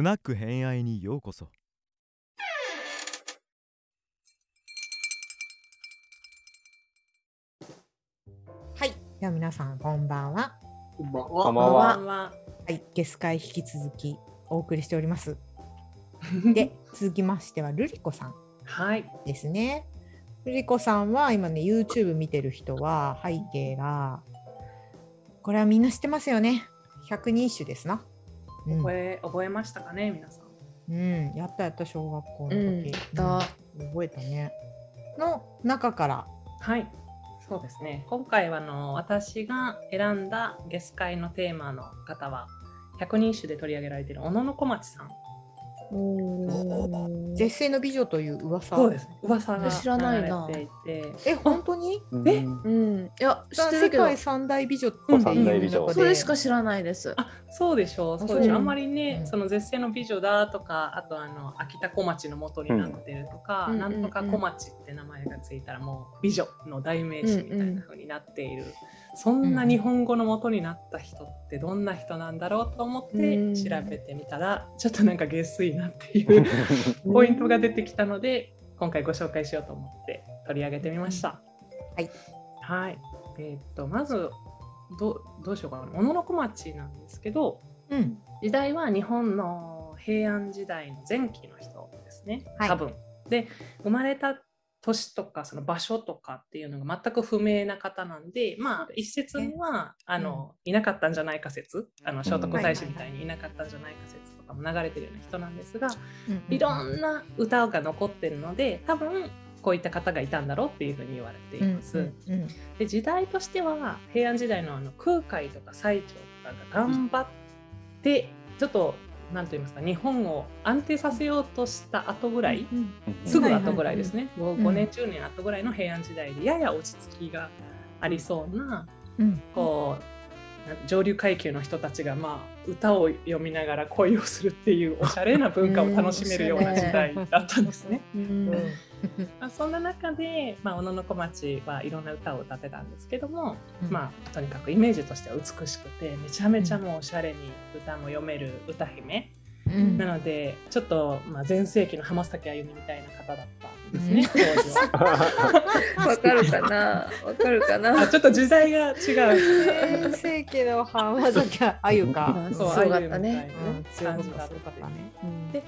スナック偏愛にようこそはい。では皆さんこんばんは。こんばんこんばんは。は。はい。ゲス会引き続きお送りしております。で、続きましてはルリコさんはい。ですね。ルリコさんは今ね YouTube 見てる人は背景がこれはみんな知ってますよね。百人一首ですな。うん覚え覚えましたかね皆さん。うん、やったやった小学校の時、ううん覚えたね。の中から、はい。そうですね。今回はあの私が選んだゲス会のテーマの方は百人一首で取り上げられている小野小町さん。絶世の美女という噂。そうです。噂が知らないな。え、本当に？え？うん。いや、知って世るけど、界三大美女ってうんいう三大美女中でそれしか知らないです。あそうでしょう、そうでそうしょう。あんまりね、うんその絶世の美女だとか、あとあの秋田小町の元になってるとか、うんなんとか小町って名前がついたらもう美女の代名詞みたいな風になっている。そんな日本語の元になった人ってどんな人なんだろうと思ってうん調べてみたら、ちょっとなんか下水なっていう ポイントが出てきたので、今回ご紹介しようと思って取り上げてみました。はい。はい。えーっとまずどうどうしようかな。小野小町なんですけど。うん。時代は日本の平安時代の前期の人ですね、はい多分。で生まれた年とかその場所とかっていうのが全く不明な方なんでまあ一説にはあの、いなかったんじゃないか説あの聖徳太子みたいにいなかったんじゃないか説とかも流れてるような人なんですが、いろんな歌が残ってるので多分こういった方がいたんだろうっていうふうに言われています。うんうんで時代としては平安時代のあの空海とか最澄とかが頑張ってちょっと何と言いますか日本を安定させようとした後ぐらい、うんすぐ後ぐらいですね、ん 5, 年10年後ぐらいの平安時代でやや落ち着きがありそうなうん。こう上流階級の人たちがまあ歌を読みながら恋をするっていうおしゃれな文化を楽しめるような時代だったんですね。うん。ま あ、そんな中で、まあ、小野小町はいろんな歌を歌ってたんですけども、まあ、とにかくイメージとしては美しくてめちゃめちゃもうおしゃれに歌も読める歌姫、うんなのでちょっと、まあ、前世紀の浜崎あゆみみたいな方だったんですね。わかるかな？わかるかあなちょっと時代が違う。全盛期の浜崎あゆか。まあそうすごかったね。うん強かった感じだったね。で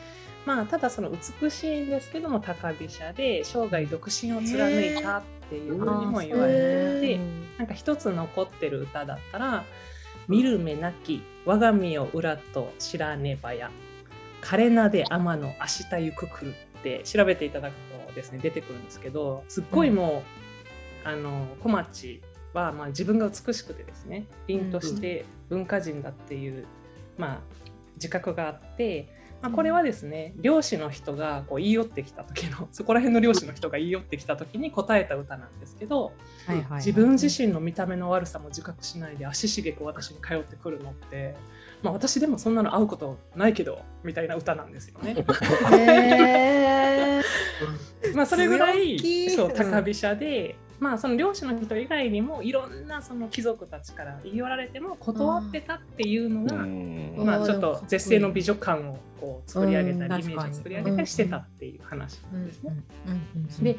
まあ、ただその美しいんですけども高飛車で生涯独身を貫いたっていうふうにも言われていて、なんか一つ残ってる歌だったら「見る目なき我が身を裏と知らねばや枯れなで天の明日ゆく来る」って調べていただくとですね出てくるんですけどすっごいもう、あの小町はまあ自分が美しくてですね凛として文化人だっていう、まあ、自覚があって。まあ、これはですね漁師の人がこう言い寄ってきた時の そこら辺の漁師の人が言い寄ってきた時に答えた歌なんですけど、はいはいはい自分自身の見た目の悪さも自覚しないで足しげく私に通ってくるのって、まあ、私でもそんなの会うことないけどみたいな歌なんですよね。まあそれぐらいそう高飛車で、まあ、その漁師の人以外にもいろんなその貴族たちから言い寄られても断ってたっていうのが、まあ、ちょっと絶世の美女感をこう作り上げたり、うんイメージを作り上げたりしてたっていう話なんですね。で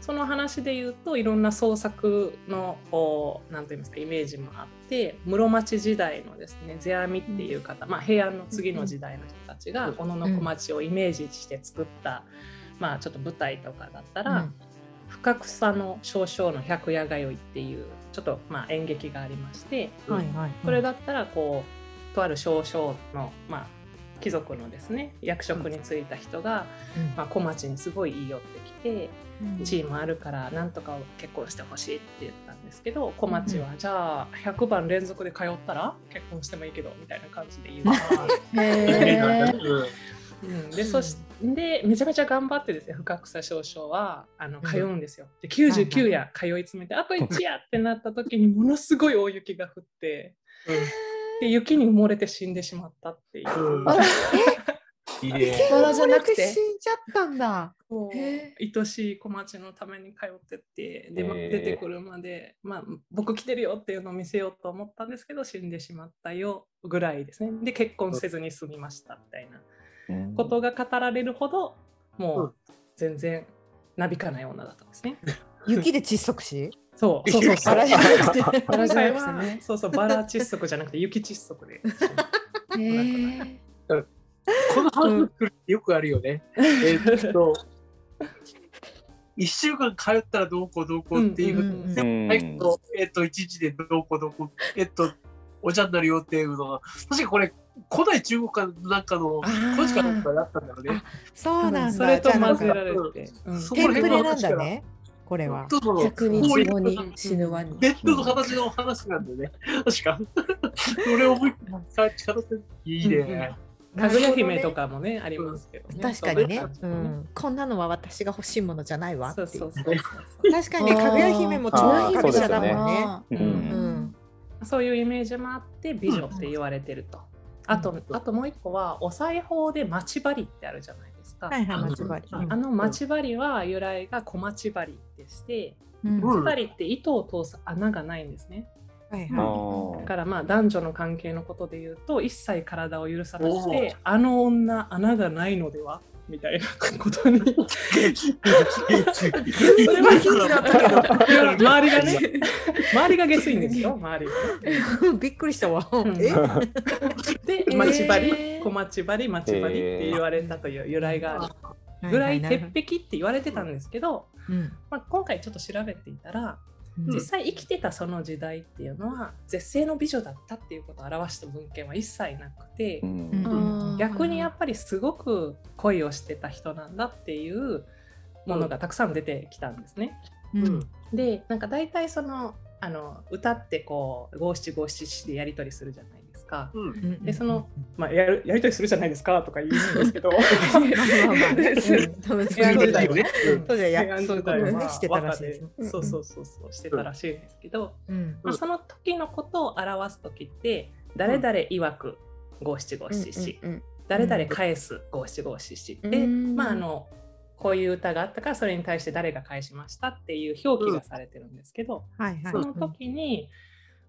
その話で言うといろんな創作のこうなんと言いますかイメージもあって室町時代のですね世阿弥っていう方、まあ、平安の次の時代の人たちが小野小町をイメージして作った、まあ、ちょっと舞台とかだったら、深草の少々の百夜通いっていうちょっとまあ演劇がありまして、はいはい。それだったらこうとある少々の、まあ、貴族のですね役職に就いた人が、まあ、小町にすごい言い寄ってきて。地位もあるからなんとかを結婚してほしいって言ったんですけど小町はじゃあ100番連続で通ったら結婚してもいいけどみたいな感じで言うから、へー うん、でそしてめちゃめちゃ頑張ってですね深草少々はあの通うんですよ。で99夜通い詰めてあと1夜ってなった時にものすごい大雪が降ってで雪に埋もれて死んでしまったっていう。あら綺麗バラじゃなくて？死んじゃったんだ。愛しい小町のために通ってってで、出てくるまで、まあ、僕来てるよっていうのを見せようと思ったんですけど死んでしまったよぐらいですね。で結婚せずに済みましたみたいな。うんことが語られるほどもう全然なびかない女だったんですね。雪で窒息死？そう そうそう。バラじゃなくて バラじゃなくてねそうそうバラ窒息じゃなくて雪窒息で。へえこの話来るよくあるよね。えーっと、1週間通ったらどうこうどうこうっていう、うんうんうんでもえっと、えっと、1日でどうこうどうこう、えっと、お茶になるよっていうのが、確かこれ、古代中国かなんかの、古事かなんかだったんだよね。そうなんだ。それと混ぜられて。うん。そテンプレなんだねこれは。そうそう。そう100日後に死ぬワニベッドの形の話なんだよね。確か。それを思い返し方っていいね。かぐや姫とかもねありますけどね。確かにね。そうん、こんなのは私が欲しいものじゃないわそいう。うそうそうそう。確かに。ねかぐや姫も超あー旅者だもんね。ううんん。そういうイメージもあって美女って言われてると。あとあともう一個はお裁縫で待ち針ってあるじゃないですか。はいはい待ち針。あの待ち針は由来が小待ち針でして、うん。うん。待ち針って糸を通す穴がないんですね。はいあはだからまあ男女の関係のことで言うと一切体を許さなくおてあの女穴がないのでは？みたいなことに。それはヒントだったけど周りがね 周りが下水んですよ。周りがね。びっくりしたわ。ん。え？でえー。待ち針小待ち針待ち針って言われたという由来がある。ぐらい鉄壁って言われてたんですけど、うん。まあ、今回ちょっと調べていたらうん。実際生きてたその時代っていうのは絶世の美女だったっていうことを表した文献は一切なくて、うん。うん逆にやっぱりすごく恋をしてた人なんだっていうものがたくさん出てきたんですね。うん。でなんか大体そのあの歌ってこう五七五七七でやり取りするじゃないですか。うん。うんでそのまあ、やるやり取りするじゃないですかとか言うんですけど。まあまあまあねうん。そう平安時代はやそういうことをねしてたらしいですそうそうそうそうしてたらしいん。ですけど、うん。まあ、その時のことを表す時って誰々曰く五七五七七うん誰々返す五七五七七で、うんまああのこういう歌があったからそれに対して誰が返しましたっていう表記がされてるんですけど、はいはい。その時に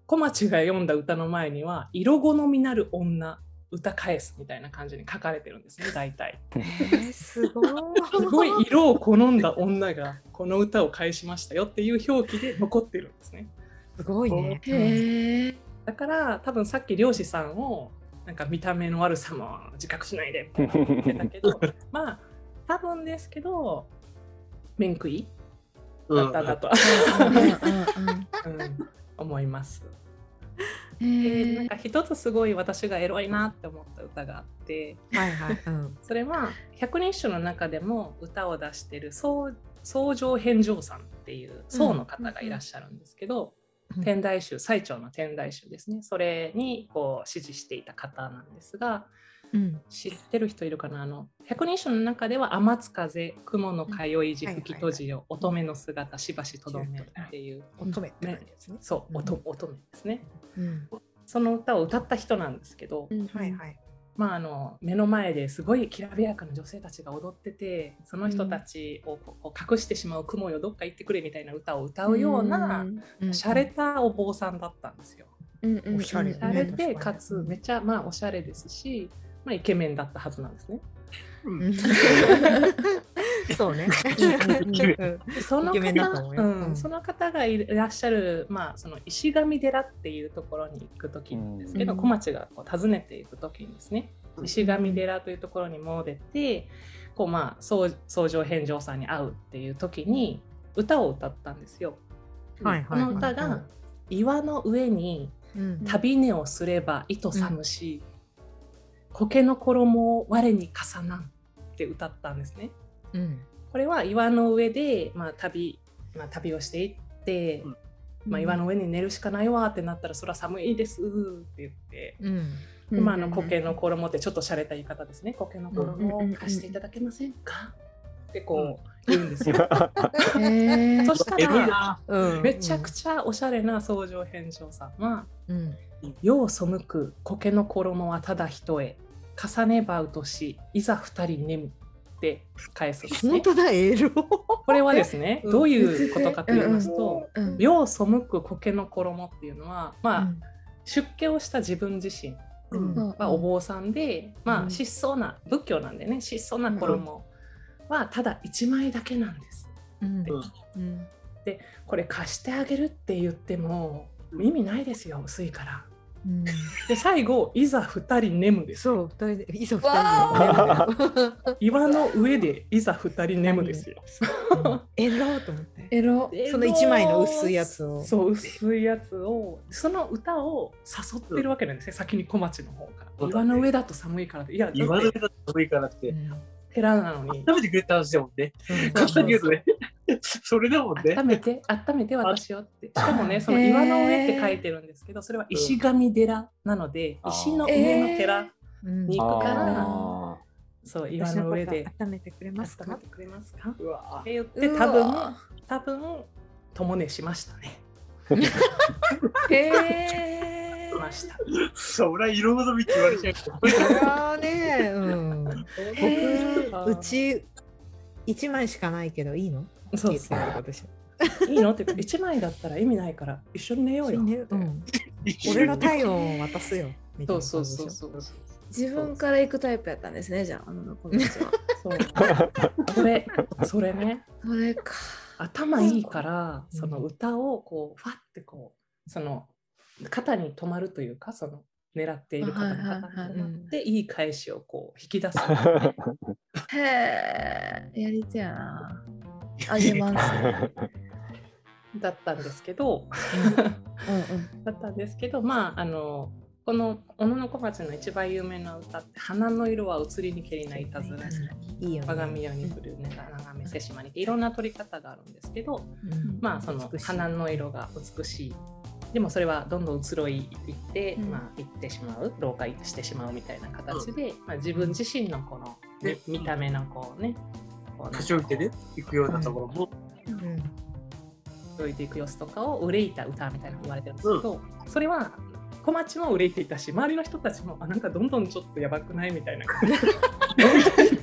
小町が読んだ歌の前には「色好みなる女歌返す」みたいな感じに書かれてるんですね大体。えーすごい。すごい色を好んだ女がこの歌を返しましたよっていう表記で残ってるんですね。すごいね。だから多分さっき漁師さんをなんか見た目の悪さも自覚しないでみたいな言ってたけど まあ多分ですけど面食いだったんだと、うん思います。でなんか一つすごい私がエロいなって思った歌があってはいはい。うんそれは百人一首の中でも歌を出してる宗宗上返上さんっていう僧の方がいらっしゃるんですけど、うん天台宗最長の天台宗ですね。それにこう支持していた方なんですがうん。知ってる人いるかな？あの百人一首の中では「天津風雲の通い時吹き閉じよ乙女の姿しばしとどめ」っていう。乙女って書いてあるやつね。そう乙乙女ですね。うん。その歌を歌った人なんですけど、はいはい。まあ、あの目の前ですごいきらびやかな女性たちが踊っててその人たちをこうこう隠してしまう雲よどっか行ってくれみたいな歌を歌うような洒落たお坊さんだったんですよ。おしゃれ。洒落てかつめちゃまあおしゃれですし、まあ、イケメンだったはずなんですね。うん そうね。でその方その方がいらっしゃる、まあ、その石神寺っていうところに行く時なんですけど、うん。小町がこう訪ねていく時にですね。石神寺というところに戻ってこうまあ宗宗上返上さんに会うっていう時に歌を歌ったんですよ。こはいはいはい。の歌が「岩の上にうん。旅根をすれば糸寒し、苔の衣を我に重なん」って歌ったんですね。うん。これは岩の上で、まあ、旅、まあ、旅をしていって、うん。まあ、岩の上に寝るしかないわってなったらそれは寒いですって言って、うん。でまあ、あの苔の衣ってちょっと洒落た言い方ですね。苔の衣を貸していただけませんか？ってこう言うんですよ。そしたらな。うん。めちゃくちゃおしゃれな宗上返上さんはうん「世を背く苔の衣はただ一重重ねばうとしいざ二人眠」って返すんですね。本。当だエロ。これはですね、うん。どういうことかと言いますと、うん世を背く苔の衣っていうのは、まあ、出家をした自分自身まあ、お坊さんで、まあ、うん。質素な仏教なんでね。質素な衣はただ1枚だけなんです。うん。うん。うんこれ貸してあげるって言っても意味ないですよ薄いから。うん。で最後いざ2人眠です。そう二人でいざ二わ人で眠る岩の上でいざ2人眠ですよ。うんえろうと思って。エロ。その一枚の薄いやつを。そう薄いやつをその歌を誘ってるわけなんですね、先に小町の方から。そうだね。岩の上だと寒いからって。いやだって今の上だと寒いからって、寺なのに。温めてくれた話だもんね。に言うとね。それだもんね。温めて温めて私をって。しかもねその岩の上って書いてるんですけどそれは石神寺なのであー石の上の寺うんに行くからあそう岩の上で温めてくれますか？温めてくれますか？うわって言って多分多分共寝しましたね。へえし。ました。そりゃ色物見って言われちゃうね、うん、へ僕うち一枚しかないけどいいの？そうでしょ。いいの？って 1枚だったら意味ないから一緒に寝ようよ。ねう。ん、俺の体温を渡すよ。そうそうそうそう自分から行くタイプやったんですね、じゃあ、あの子たちは。そう。それそれね。それか。頭いいからうんその歌をこうファってこうその肩に止まるというかその狙っている方の肩にはいはい返しをこう引き出す。へえ、やりてえな。あげます。だったんですけど。うん。うん。だったんですけどまああのこの小野小町の一番有名な歌って「花の色は移りにけりないたずらし」いいよ、ね。我が身よに降るね長め瀬島にい。ろんな撮り方があるんですけどうん。まあその花の色が美しい。でもそれはどんどん移ろいいって、うん。まあ、いってしまう。老化してしまうみたいな形で、まあ、自分自身のこのねみ見た目のこうねこうな。んか年老いてね、行くようなところも、うん。動いていく様子とかを憂いた歌みたいなの言われてるん。ですけど、それは小町も憂いていたし周りの人たちもあなん。かどん。どん。ちょっとやばくないみたいな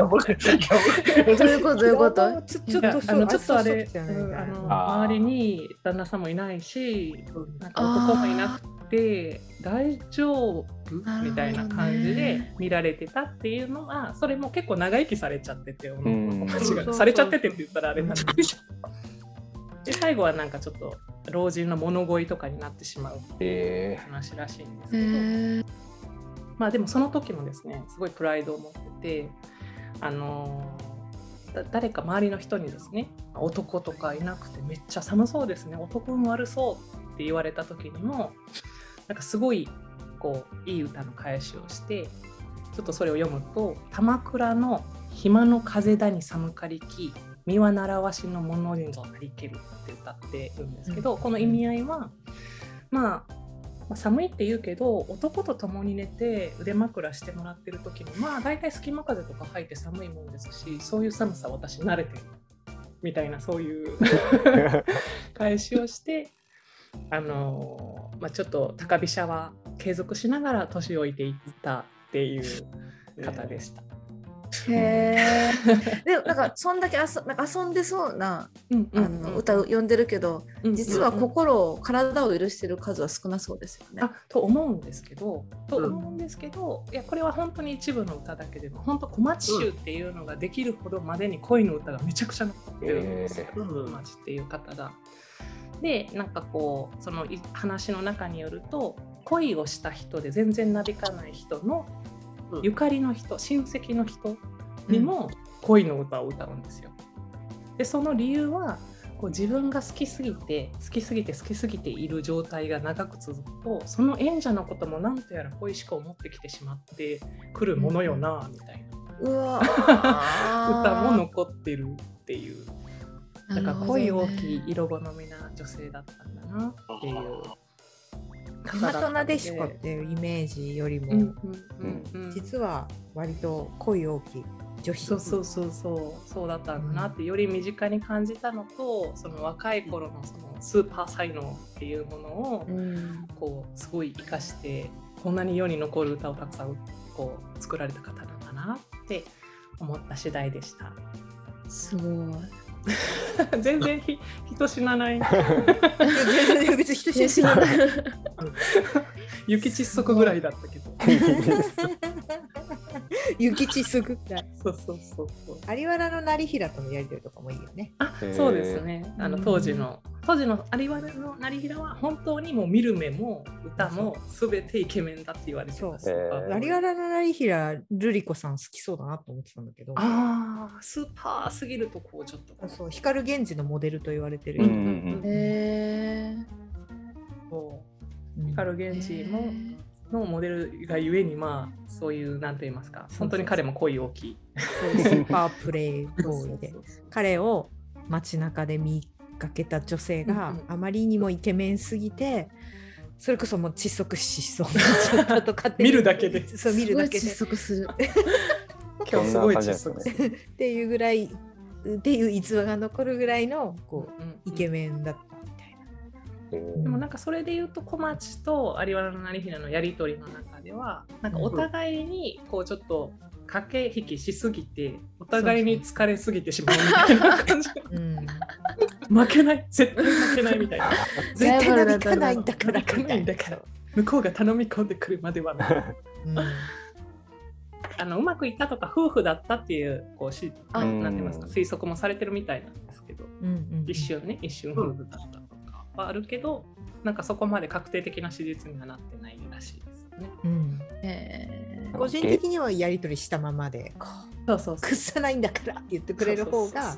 どういうことどういうことちょちょっとあのちょっとあれそうん。あの周りに旦那さん。もいないしなん。か男もいなくて大丈夫みたいな感じで見られてたっていうのはそれも結構長生きされちゃってて、うそうそうされちゃっててって言ったらあれなんですけど。で最後はなんかちょっと老人の物乞いとかになってしまうっていうえ話らしいんですへけど、え。まあでもその時もですねすごいプライドを持っててあの誰か周りの人にですね男とかいなくてめっちゃ寒そうですね男運悪そうって言われた時にもなんかすごいこういい歌の返しをしてちょっとそれを読むと「鎌倉の暇の風だに寒かりき身は習わしの物人ぞなりける」って歌ってるんですけど、この意味合いはまあまあ、寒いって言うけど男と共に寝て腕枕してもらってる時にまあ大体隙間風とか入って寒いもんですしそういう寒さ私慣れてるみたいなそういう 返しをしてあのーまあ、ちょっと高飛車は継続しながら年老いていったっていう 方でした。へえ。でもなんかそんだけ遊なんか遊んでそうなうんあの歌を読んでるけど、実はこ心を体を許してる数は少なそうですよね。あと思うんですけど、と思うんですけど、いやこれは本当に一部の歌だけでも本当小町集っていうのができるほどまでに恋の歌がめちゃくちゃ残ってるんですよ、えー小町っていう方が。でなんかこうそのい話の中によると恋をした人で全然なびかない人のうん。ゆかりの人親戚の人にも恋の歌を歌うんですよ。でその理由はこう自分が好きすぎて好きすぎて好きすぎている状態が長く続くとその演者のことも何とやら恋しく思ってきてしまってくるものよなみたいな。うわ 歌も残ってるっていう。だから恋大きいい。色好みな女性だったんだなっていう大和なでしこっていうイメージよりも、うんうんうんうん実は割と恋大きい女子そうそうそうそうそうだったんだなってより身近に感じたのとその若い頃のそのスーパー才能っていうものをうん。こうすごい生かしてこんなに世に残る歌をたくさんこう作られた方なんだなって思った次第でした。すごい。全然ひ人死なない。全然別に人知らない。雪窒息ぐらいだったけど。雪地すぐらい。そうそうそうそう。有原の成平とのやりとりとかもいいよね。あそうですね。あのうん当時の当時の有原の成平は本当にもう見る目も歌もすべてイケメンだって言われてます。有原の成平ルリ子さん好きそうだなと思ってたんだけど。ああスーパーすぎるとこうちょっと。そう光源氏のモデルと言われてる。人。うんうんへえそう。うん光源氏ものモデルがゆえにまあそういうなんて言いますか。本当に彼も恋大きい。スーパープレイボーイで。彼を街中で見かけた女性がうんうん。あまりにもイケメンすぎてそれこそもう窒息しそうになっちゃったとかっていう。見るだけで。そう見るだけで。すごい窒息する。今日すごい窒息する。っていうぐらいっていう逸話が残るぐらいのこうんうイケメンだったみたいな。へでもなんかそれで言うと小町と有原の成平のやり取りの中ではなんかお互いにこうちょっと駆け引きしすぎてお互いに疲れすぎてしまうみたいな感じ。うん、負けない。絶対負けないみたいな。絶対なびかないんだからかないんだから向こうが頼み込んでくるまではうん。あのうまくいったとか夫婦だったっていうこうしあなんて言いますか推測もされてるみたいなんですけど。うんうん一瞬ね一瞬夫婦だったとかはあるけどなんかそこまで確定的な史実にはなってないらしいですよね。うん。へ個人的にはやり取りしたままでそうそうくっさないんだからって言ってくれる方が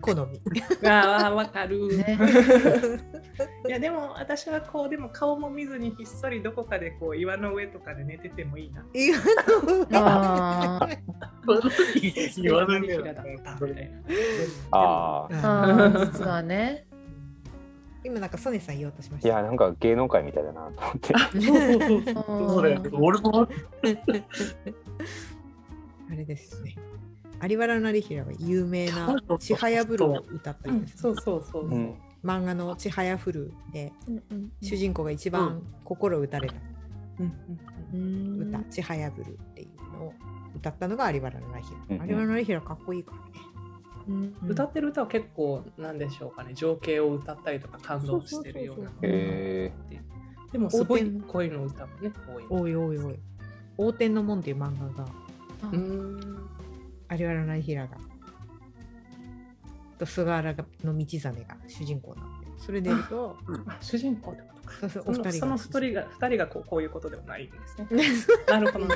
好み。ああわかる。ね いやでも私はこうでも顔も見ずにひっそりどこかでこう岩の上とかで寝ててもいいな。いやあー言わないよ平だったみたいな。ああ。実はね。今なんかソネさん言おうとしました。いや、なんか芸能界みたいだなと思って。そうそうそうそうだよ。俺もあれですね。有原成平は有名な「ちはやぶる」を歌ったうんりです、そうそうそう。う。ん。漫画の「ちはやふる」でうんうん主人公が一番心打たれたうん。うん。歌「ちはやぶる」っていうのを歌ったのが有原成うん平。有原成平かっこいいからね。うん。うん歌ってる歌は結構なんでしょうかね情景を歌ったりとか感動してるようなそうそうそうへでもすごい横転恋の歌もね多いおいおいおい。横転の門っていう漫画があうん有原成平が。と菅原の道真が主人公なんでそれで言うとあ主人公ってことか。そうそうそのお二人が。その二人が二人がこうこういうことではないんですね。なるほど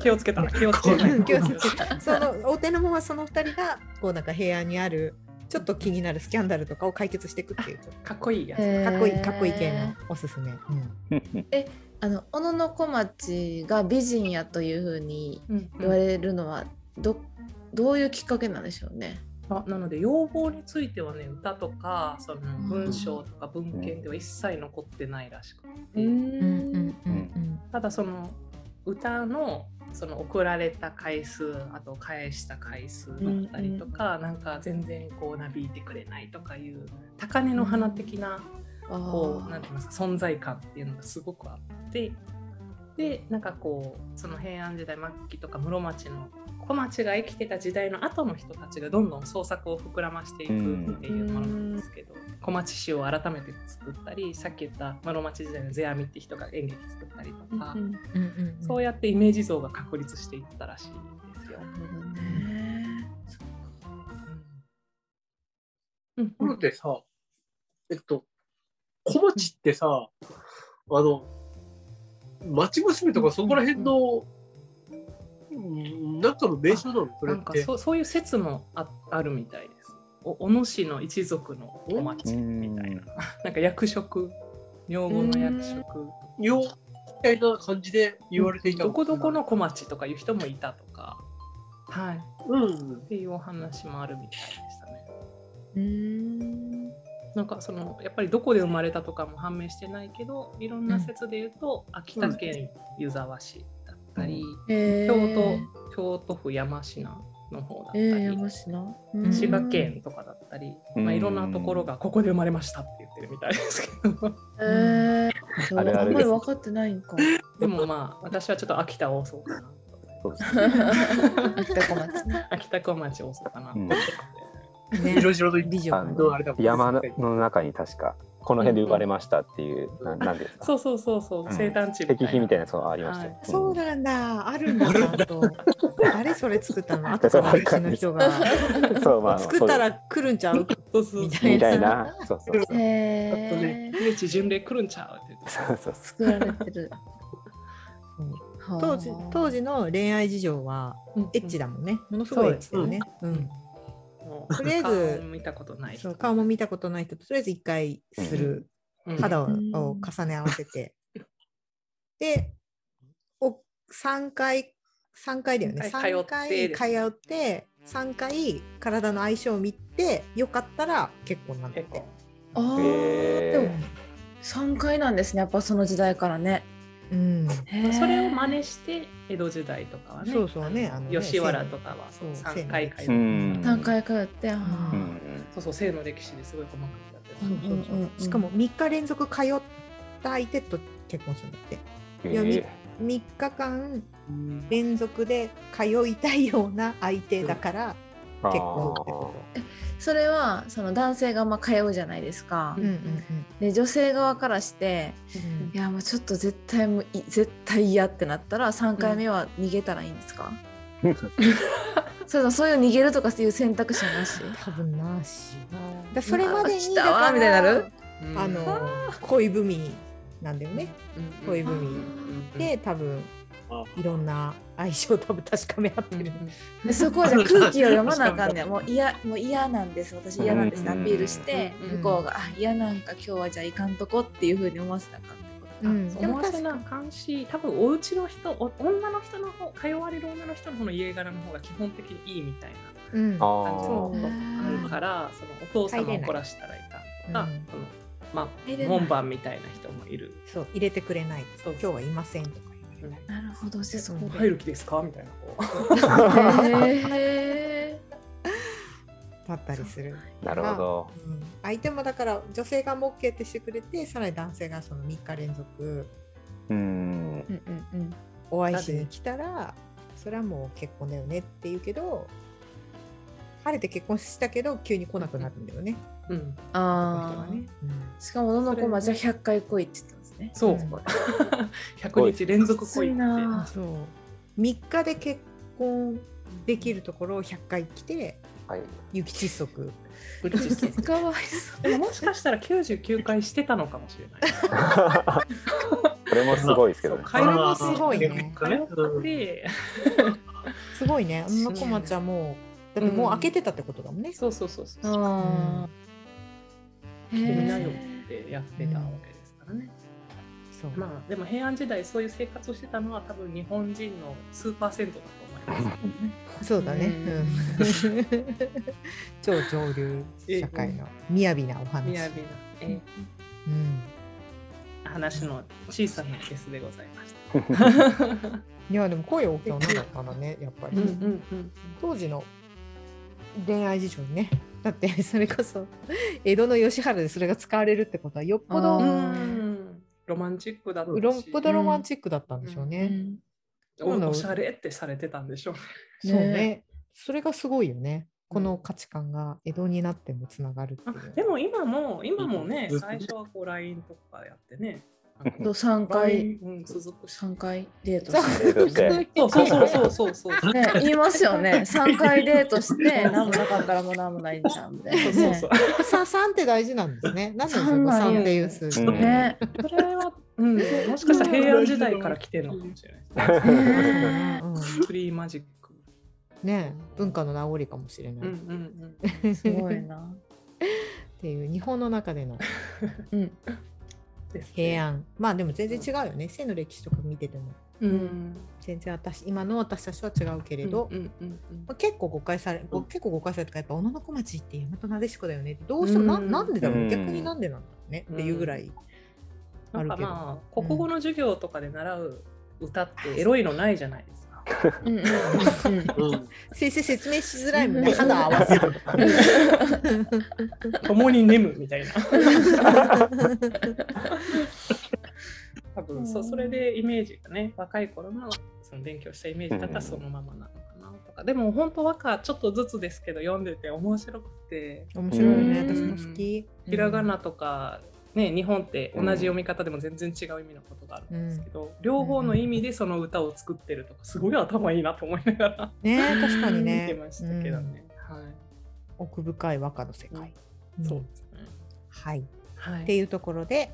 気をつけた気をつけた気をつけてその横転の門はその二人がこうなんか部屋にあるちょっと気になるスキャンダルとかを解決していくっていう。かっこいいやつ、かっこいいかっこいい系のおすすめ、うん。え。あの小野の小町が美人やというふうにうん。言われるのはどどういうきっかけなんでしょうね？あなので要望についてはね歌とかその文章とか文献では一切残ってないらしくて、うん。うんうんうんただその歌のその送られた回数あと返した回数だったりとか、なんか全然こうなびいてくれないとかいう高嶺の花的なこうなんて言いますか存在感っていうのがすごくあって。でなんかこうその平安時代末期とか室町の小町が生きてた時代の後の人たちがどんどん創作を膨らましていくっていうものなんですけど、小町詩を改めて作ったりさっき言った室町時代の世阿弥って人が演劇作ったりとか、うんうんうん。そうやってイメージ像が確立していったらしいですよ。うん。ところでさ、えっと、小町ってさ、あの、町娘とかそこら辺の、うんなんかの名称なのそれって。なんかそうそういう説もああるみたいです。お小野市の一族の小町みたいな。なんか役職、女房の役職。ようみたいな感じで言われていたどこどこの小町とかいう人もいたとか、はい、うんっていうお話もあるみたいでしたね。うんなんかそのやっぱりどこで生まれたとかも判明してないけどいろんな説で言うと、秋田県湯沢市だったり、え京ー、都京都府山科の方だったえー、り、山科。うん。滋賀県とかだったり、まあ、いろんなところがここで生まれましたって言ってるみたいですけど。えー、あれあんまり分かってないんか。でもまあ私はちょっと秋田多そうかなと。そうですね。秋田小町ね。秋田小町多そうかなと思って、ね。色白の美女あののあれだもん。ね山の中に確かこの辺で生まれましたっていう、ななんですか？そうそうそうそう、うん。生誕地石碑みたいなやつつがありましたよ、はい。そうなんだ、あるんだ、ちゃんと。誰それ作ったの？後 そうからうちの人が。う んそうまあ作ったら来るんちゃう？そうそうみたそう。みたいいな。なそうそうそう。へえ。命巡礼来るんちゃうって。言ってそうそう。作られてる。当時当時の恋愛事情はエッチだだもんね。ものすごいエッチだよね。うん。とりあえず見たことない人そう顔も見たことない人ととりあえず一回する、うん肌を重ね合わせて。で、お3回、三回だよね。3三回通って回です通って、3回体の相性を見て、よかったら結婚なんだって。ああ、でも三回なんですね。やっぱその時代からね。うん。それを真似して江戸時代とかはねそうそうねあのね吉原とかはそう3回通ってうん。三回通って。あー。うん。そうそう性の歴史ですごい細かくやってそうるそうそううん。うんうんしかも3日連続通った相手と結婚するんだって。へいやみー3日間連続で通いたいような相手だから結婚ってこそれはその男性がまあ通うじゃないですか。と。うん。うんうん。で女性側からしてうん。いやもうちょっと絶対もうい絶対嫌ってなったら3回目は逃げたらいいんですか、それともそういう逃げるとかいう選択肢はなし？多分なし。だそれまでに来たわみたいになる？うん。あの恋文なんだよね。うん恋文。うんで多分あいろんな相性を多分確かめ合ってる。でそこはじゃあ空気を読まなあかんねん。もう嫌もう嫌なんです。私嫌なんですってアピールしてうん向こうがあ嫌なんか今日はじゃあいかんとこっていうふうに思わせなあかんってことうん。思わせなあかんし多分お家の人お女の人の方通われる女の人の方の家柄の方が基本的にいいみたいうん。あな感じそのうあるからそのお父様を怒らしたらいかんとか、そのまあ門番みたいな人もいる。そう入れてくれない。そう。今日はいませんとかなるほど。そこで入る気ですか？みたいなこう。へ だったりする。なるほど。うん。相手もだから女性がも OK ってしてくれてさらに男性がその3日連続うん。ーうんうんうんお会いしに来たらそれはもう結婚だよねって言うけど晴れて結婚したけど急に来なくなるんだよね。うん、ああ、はね。しかもどの子もじゃあ100回来いって言ったね。そう、うん100日連続恋って。な。そう。3日で結婚できるところを100回来てはい。雪窒息かわいそう。でももしかしたら99回してたのかもしれない。これもすごいですけどね。会話もすごいね。すごいね。あんなこまちゃんもだってもう開けてたってことだもんね。そうそうそうそう。あー来てみなへよってやってたわけですからね。そう。まあでも平安時代そういう生活をしてたのは多分日本人の数パーセントだと思います。そうだね。ううん。ん 超上流社会の雅なお話。みやびな、えうん。ー話の小さなケースでございました。いやでも声大きい女だったんだねやっぱり、うんうんうん。当時の恋愛事情にね。だってそれこそ江戸の吉原でそれが使われるってことはよっぽどロマンチックだったしよっぽどロマンチックだったんでしょううね。んおおしゃれってされてたんでしょうね。そうねねそれがすごいよね。この価値観が江戸になってもつながるってあいう。でも今も今もねうん最初はこう LINE とかやってね。と3回うん、続くし。三回デートそうして。そうそうそうそうそうそう。て、ね、言いますよね3回デートして何もなかったらもう何もないんじゃんみたいな、ね、そうそうそう。さ三って大事なんですね。なんでですか三なんや三っていう数字。うんねそれは、うん、もしかしたら平安時代から来てるのかもしれないですね。うんフリーマジック。ね文化の名残かもしれない。うんうんうん。すごいなっていう日本の中でのうん平安。まあでも全然違うよね。性の歴史とか見てても。うん。全然私今の私たちとは違うけれど、うんうんうんまあ、結構誤解され、ご結構誤解されたからやっぱ小野小町って大和なでしこだよね。ってどうしてうんなんでだろう、うん。逆になんでなんだろうねっていうぐらい、あるけど。まあ国語の授業とかで習う歌ってエロいのないじゃないですか。先生説明しづらいもんね。肌合わせる共に眠みたいな。多分そうそれでイメージがね若い頃のその勉強したイメージだったらそのままなのかなとか。でも本当和歌ちょっとずつですけど読んでて面白くて。面白いよね。うん私も好き。ひらがなとか、ね、日本って同じ読み方でも全然違う意味のことがあるんですけど、両方の意味でその歌を作ってるとかすごい頭いいなと思いながらね 確かに見ね。てましたけどね。はいうん奥深い和歌の世界。そうですね。はい。はい、っていうところで、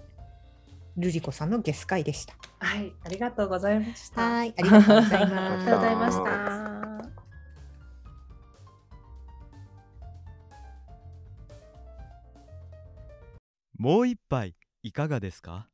ルリコさんのゲス会でした。はい、ありがとうございました。はい、ありがとうございあます。りがとうございました。もう一杯いかがですか？